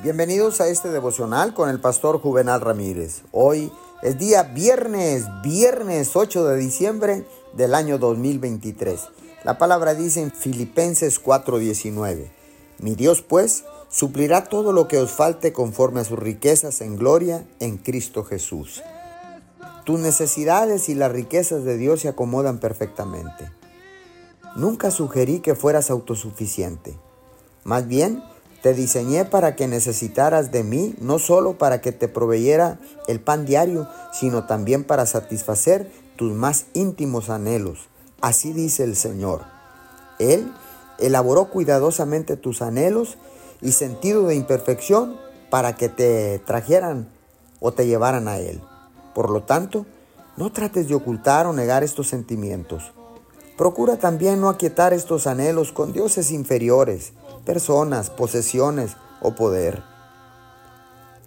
Bienvenidos a este devocional con el pastor Juvenal Ramírez. Hoy es día viernes, viernes 8 de diciembre del año 2023. La palabra dice en Filipenses 4:19, Mi Dios pues suplirá todo lo que os falte conforme a sus riquezas en gloria en Cristo Jesús. Tus necesidades y las riquezas de Dios se acomodan perfectamente. Nunca sugerí que fueras autosuficiente. Más bien, te diseñé para que necesitaras de mí, no solo para que te proveyera el pan diario, sino también para satisfacer tus más íntimos anhelos. Así dice el Señor. Él elaboró cuidadosamente tus anhelos y sentido de imperfección para que te trajeran o te llevaran a Él. Por lo tanto, no trates de ocultar o negar estos sentimientos. Procura también no aquietar estos anhelos con dioses inferiores, personas, posesiones o poder.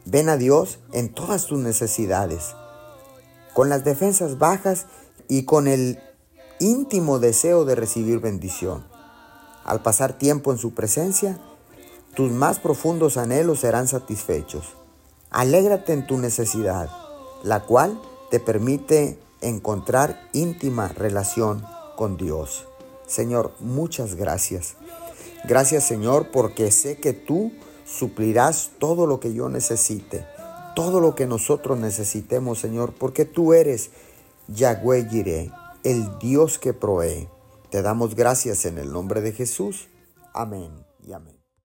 Ven a Dios en todas tus necesidades, con las defensas bajas y con el íntimo deseo de recibir bendición. Al pasar tiempo en su presencia, tus más profundos anhelos serán satisfechos. Alégrate en tu necesidad, la cual te permite encontrar íntima relación con Dios. Señor, muchas gracias. Gracias Señor porque sé que tú suplirás todo lo que yo necesite, todo lo que nosotros necesitemos Señor, porque tú eres Yahweh Jireh, el Dios que provee. Te damos gracias en el nombre de Jesús. Amén y amén.